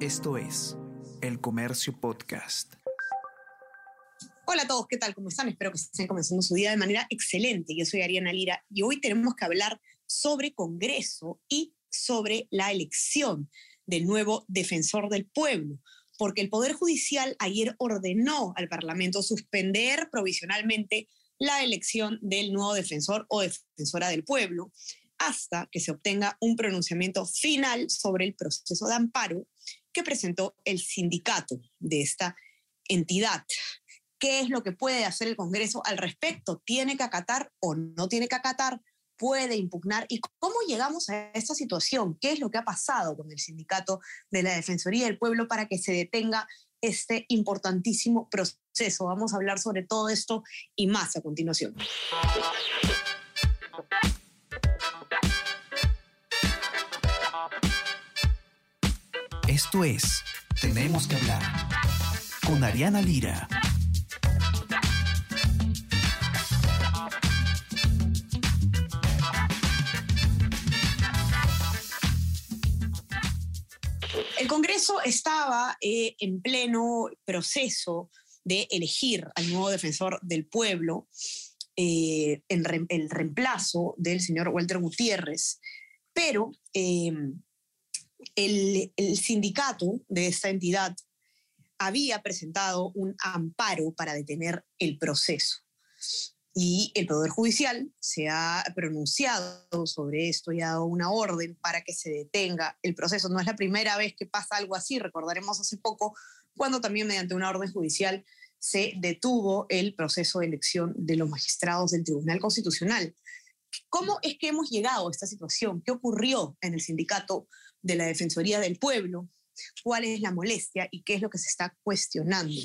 Esto es El Comercio Podcast. Hola a todos, ¿qué tal? ¿Cómo están? Espero que estén comenzando su día de manera excelente. Yo soy Ariana Lira y hoy tenemos que hablar sobre Congreso y sobre la elección del nuevo defensor del pueblo, porque el Poder Judicial ayer ordenó al Parlamento suspender provisionalmente la elección del nuevo defensor o defensora del pueblo hasta que se obtenga un pronunciamiento final sobre el proceso de amparo que presentó el sindicato de esta entidad. ¿Qué es lo que puede hacer el Congreso al respecto? ¿Tiene que acatar o no tiene que acatar? ¿Puede impugnar? ¿Y cómo llegamos a esta situación? ¿Qué es lo que ha pasado con el sindicato de la Defensoría del Pueblo para que se detenga este importantísimo proceso? Vamos a hablar sobre todo esto y más a continuación. Esto es Tenemos que hablar con Ariana Lira. El Congreso estaba eh, en pleno proceso de elegir al nuevo defensor del pueblo eh, en el reemplazo del señor Walter Gutiérrez, pero eh, el, sindicato de esta entidad había presentado un amparo para detener el proceso. Y el Poder Judicial se ha pronunciado sobre esto y ha dado una orden para que se detenga el proceso. No es la primera vez que pasa algo así. Recordaremos hace poco cuando también mediante una orden judicial se detuvo el proceso de elección de los magistrados del Tribunal Constitucional. ¿Cómo es que hemos llegado a esta situación? ¿Qué ocurrió en el sindicato de la Defensoría del Pueblo, cuál es la molestia y qué es lo que se está cuestionando.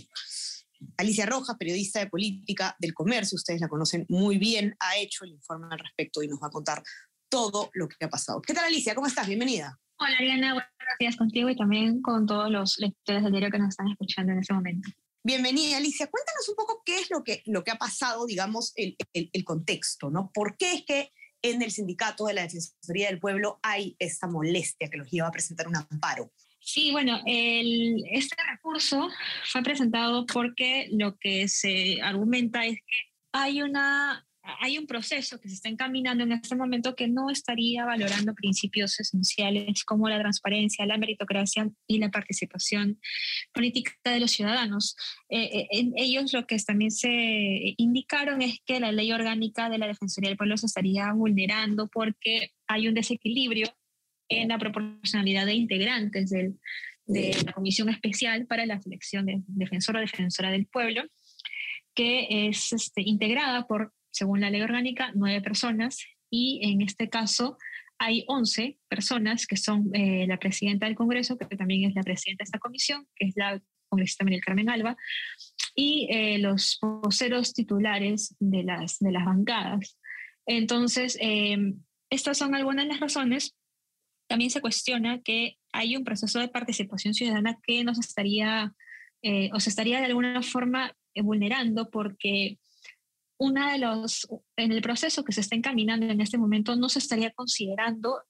Alicia Rojas, periodista de política del comercio, ustedes la conocen muy bien, ha hecho el informe al respecto y nos va a contar todo lo que ha pasado. ¿Qué tal Alicia? ¿Cómo estás? Bienvenida. Hola Ariana, buenos días contigo y también con todos los lectores del diario que nos están escuchando en este momento. Bienvenida, Alicia. Cuéntanos un poco qué es lo que, lo que ha pasado, digamos, el, el, el contexto, ¿no? ¿Por qué es que en el sindicato de la Defensoría del Pueblo hay esta molestia que los lleva a presentar un amparo. Sí, bueno, este recurso fue presentado porque lo que se argumenta es que hay una hay un proceso que se está encaminando en este momento que no estaría valorando principios esenciales como la transparencia, la meritocracia y la participación política de los ciudadanos. Eh, eh, en ellos lo que también se indicaron es que la ley orgánica de la Defensoría del Pueblo se estaría vulnerando porque hay un desequilibrio en la proporcionalidad de integrantes de la Comisión Especial para la Selección de Defensor o Defensora del Pueblo, que es este, integrada por según la ley orgánica, nueve personas y en este caso hay once personas que son eh, la presidenta del Congreso, que también es la presidenta de esta comisión, que es la congresista María Carmen Alba, y eh, los voceros titulares de las, de las bancadas. Entonces, eh, estas son algunas de las razones. También se cuestiona que hay un proceso de participación ciudadana que nos estaría, o se estaría de alguna forma vulnerando porque una de los, en el proceso que se está encaminando en este momento, no se estaría considerando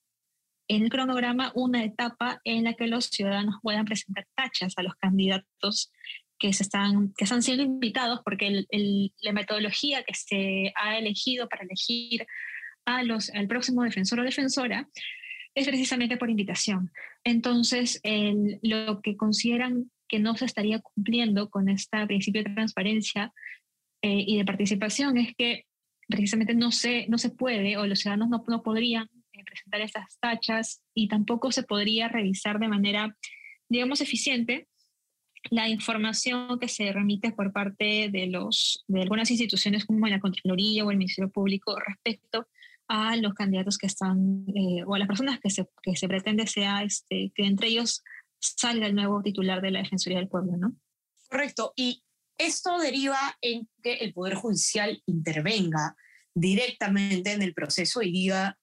en el cronograma una etapa en la que los ciudadanos puedan presentar tachas a los candidatos que, se están, que están siendo invitados, porque la metodología que se ha elegido para elegir a los, al próximo defensor o defensora es precisamente por invitación. Entonces, lo que consideran que no se estaría cumpliendo con este principio de transparencia eh, y de participación es que precisamente no se, no se puede o los ciudadanos no, no podrían eh, presentar estas tachas y tampoco se podría revisar de manera, digamos, eficiente la información que se remite por parte de, los, de algunas instituciones como la Contraloría o el Ministerio Público respecto a los candidatos que están, eh, o a las personas que se, que se pretende sea, este, que entre ellos salga el nuevo titular de la Defensoría del Pueblo, ¿no? Correcto. Y esto deriva en que el Poder Judicial intervenga directamente en el proceso y diga,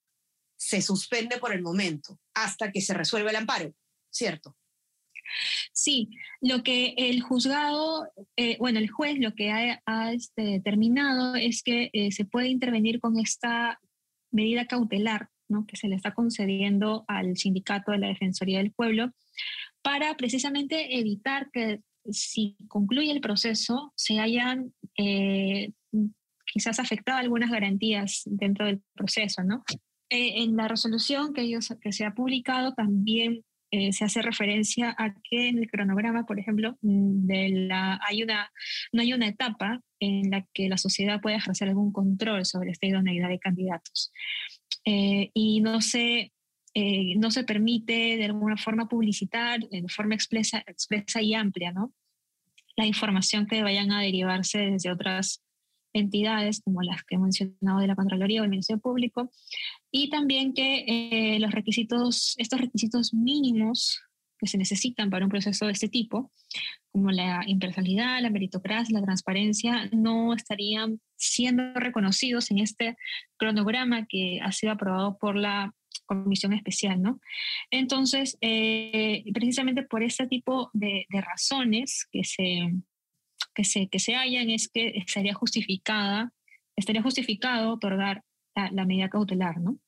se suspende por el momento hasta que se resuelva el amparo, ¿cierto? Sí, lo que el juzgado, eh, bueno, el juez lo que ha, este, determinado es que eh, se puede intervenir con esta medida cautelar ¿no? que se le está concediendo al sindicato de la Defensoría del Pueblo para precisamente evitar que si concluye el proceso se hayan eh, quizás afectado algunas garantías dentro del proceso, ¿no? Eh, en la resolución que, ellos, que se ha publicado también eh, se hace referencia a que en el cronograma, por ejemplo, mm, de la, hay una, no hay una etapa en la que la sociedad pueda ejercer algún control sobre esta idoneidad de candidatos. Eh, y no se, no se permite de alguna forma publicitar de forma expresa, expresa y amplia ¿no? la información que vayan a derivarse desde otras entidades como las que he mencionado de la Contraloría o el Ministerio Público, y también que eh, los requisitos, estos requisitos mínimos que se necesitan para un proceso de este tipo, como la imparcialidad, la meritocracia, la transparencia, no estarían siendo reconocidos en este cronograma que ha sido aprobado por la comisión especial, ¿no? Entonces, eh, precisamente por este tipo de, de razones que se, que se, que se hallan es que estaría justificada, estaría justificado otorgar la, medida cautelar, ¿no?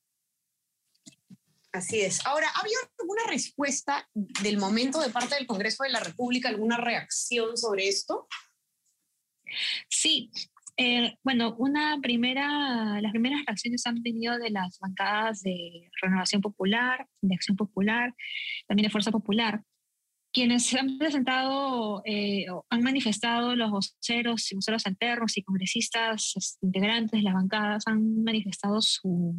Así es. Ahora, ¿había alguna respuesta del momento de parte del Congreso de la República, alguna reacción sobre esto? Sí. Eh, bueno, una primera, las primeras reacciones han venido de las bancadas de Renovación Popular, de Acción Popular, también de Fuerza Popular, quienes se han presentado, eh, han manifestado los voceros y voceros alternos y congresistas integrantes de las bancadas han manifestado su,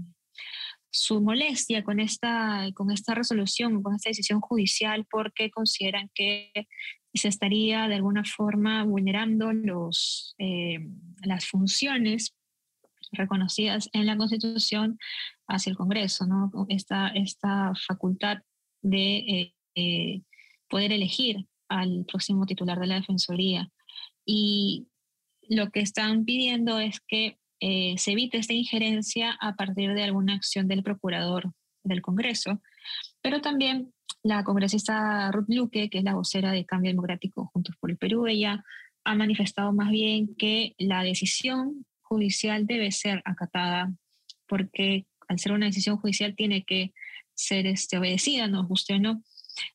su molestia con esta, con esta resolución, con esta decisión judicial, porque consideran que se estaría de alguna forma vulnerando los, eh, las funciones reconocidas en la Constitución hacia el Congreso, ¿no? esta, esta facultad de eh, poder elegir al próximo titular de la Defensoría. Y lo que están pidiendo es que eh, se evite esta injerencia a partir de alguna acción del procurador del Congreso, pero también la congresista Ruth Luque, que es la vocera de Cambio Democrático Juntos por el Perú, ella ha manifestado más bien que la decisión judicial debe ser acatada, porque al ser una decisión judicial tiene que ser este, obedecida, nos guste o no.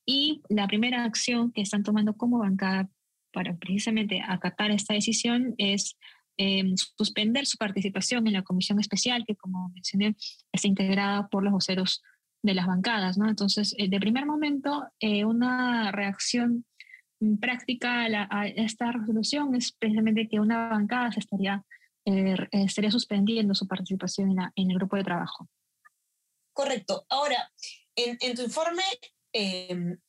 Y la primera acción que están tomando como bancada para precisamente acatar esta decisión es em, suspender su participación en la comisión especial, que como mencioné, está integrada por los voceros de las bancadas. ¿no? Entonces, eh, de primer momento, eh, una reacción práctica a, esta resolución es precisamente que una bancada se estaría, eh, estaría suspendiendo su participación en, en, el grupo de trabajo. Correcto. Ahora, en, en tu informe Em,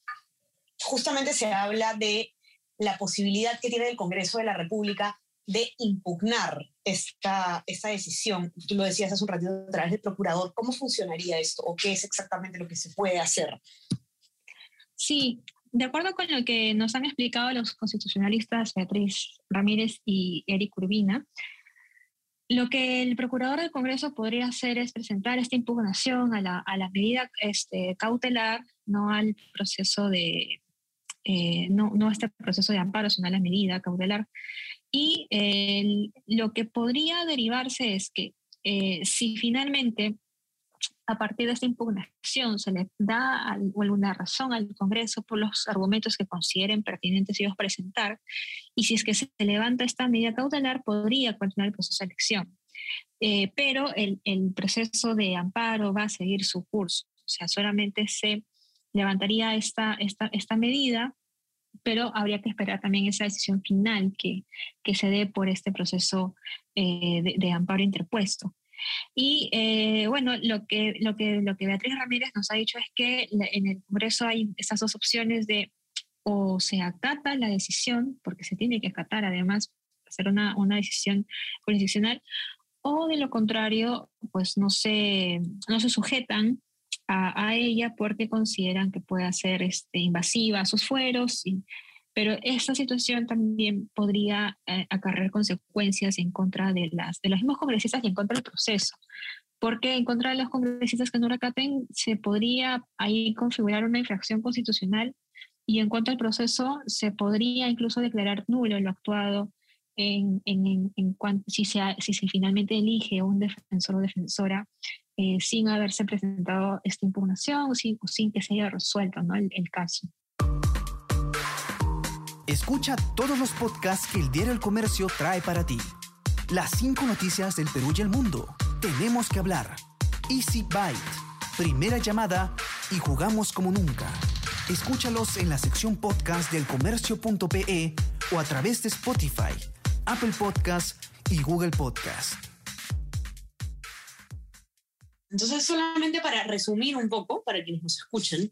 justamente se habla de la posibilidad que tiene el Congreso de la República de impugnar esta, esta decisión. Tú lo decías hace un ratito a través del procurador. ¿Cómo funcionaría esto o qué es exactamente lo que se puede hacer? Sí, de acuerdo con lo que nos han explicado los constitucionalistas Beatriz Ramírez y Eric Urbina, lo que el procurador del Congreso podría hacer es presentar esta impugnación a la, a la medida este, cautelar, no al proceso de, eh, no, no a este proceso de amparo, sino a la medida cautelar. Y lo que podría derivarse es que eh, si finalmente a partir de esta impugnación se le da alguna razón al Congreso por los argumentos que consideren pertinentes ellos presentar, y si es que se levanta esta medida cautelar, podría continuar el proceso de elección. Eh, pero el, proceso de amparo va a seguir su curso, o sea, solamente se levantaría esta, esta, esta medida, pero habría que esperar también esa decisión final que, que se dé por este proceso eh, de amparo interpuesto. Y eh, bueno, lo que, lo, que, lo que Beatriz Ramírez nos ha dicho es que en el Congreso hay esas dos opciones de o se acata la decisión, porque se tiene que acatar además, hacer una, una decisión jurisdiccional, o de lo contrario, pues no se, no se sujetan a, a ella porque consideran que puede ser este, invasiva a sus fueros y, pero esta situación también podría eh, acarrear consecuencias en contra de, las, de los mismos congresistas y en contra del proceso. Porque en contra de los congresistas que no recaten se podría ahí configurar una infracción constitucional y en cuanto al proceso se podría incluso declarar nulo lo actuado en, en, en, cuanto, si, se, si se finalmente elige un defensor o defensora eh, sin haberse presentado esta impugnación o sin, sin que se haya resuelto ¿no? el, el caso. Escucha todos los podcasts que el diario El Comercio trae para ti. Las cinco noticias del Perú y el mundo. Tenemos que hablar. Easy Byte. Primera llamada y jugamos como nunca. Escúchalos en la sección podcast del comercio.pe o a través de Spotify, Apple Podcast y Google Podcast. Entonces, solamente para resumir un poco, para quienes nos escuchan,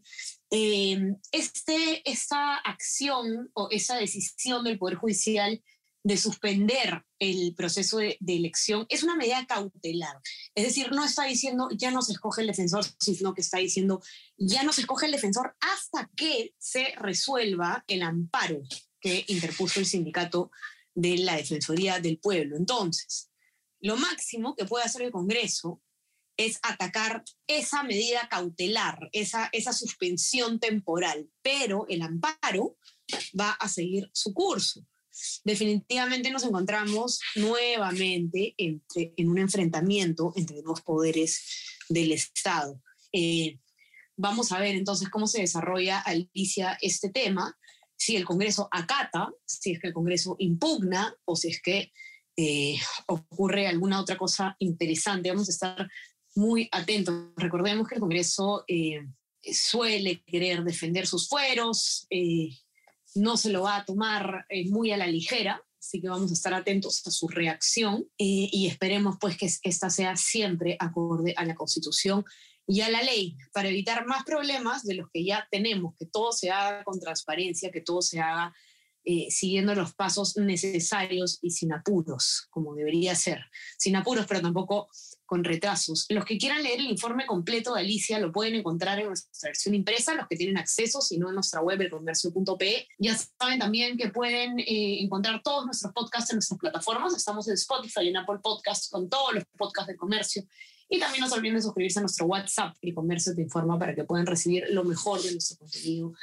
eh, este, esta acción o esa decisión del Poder Judicial de suspender el proceso de, de, elección es una medida cautelar. Es decir, no está diciendo ya no se escoge el defensor, sino que está diciendo ya no se escoge el defensor hasta que se resuelva el amparo que interpuso el sindicato de la Defensoría del Pueblo. Entonces, lo máximo que puede hacer el Congreso es atacar esa medida cautelar, esa, esa suspensión temporal, pero el amparo va a seguir su curso. Definitivamente nos encontramos nuevamente entre, en un enfrentamiento entre dos poderes del Estado. Eh, vamos a ver entonces cómo se desarrolla, Alicia, este tema, si el Congreso acata, si es que el Congreso impugna o si es que eh, ocurre alguna otra cosa interesante. Vamos a estar muy atentos. Recordemos que el Congreso eh, suele querer defender sus fueros, eh, no se lo va a tomar eh, muy a la ligera, así que vamos a estar atentos a su reacción eh, y esperemos pues que esta sea siempre acorde a la Constitución y a la ley para evitar más problemas de los que ya tenemos, que todo se haga con transparencia, que todo se haga eh, siguiendo los pasos necesarios y sin apuros, como debería ser. Sin apuros, pero tampoco con retrasos. Los que quieran leer el informe completo de Alicia lo pueden encontrar en nuestra versión impresa, los que tienen acceso, si no en nuestra web, elcomercio.pe. Ya saben también que pueden eh, encontrar todos nuestros podcasts en nuestras plataformas. Estamos en Spotify en Apple Podcasts con todos los podcasts del comercio. Y también no se olviden de suscribirse a nuestro WhatsApp, El Comercio te informa, para que puedan recibir lo mejor de nuestro contenido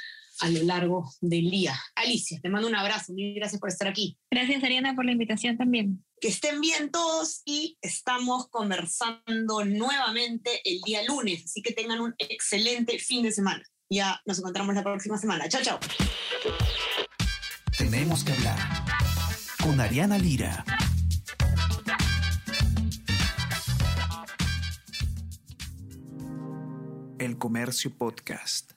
a lo largo del día. Alicia, te mando un abrazo, mil gracias por estar aquí. Gracias, Ariana, por la invitación también. Que estén bien todos y estamos conversando nuevamente el día lunes, así que tengan un excelente fin de semana. Ya nos encontramos la próxima semana. Chao, chao. Tenemos que hablar con Ariana Lira. El Comercio Podcast.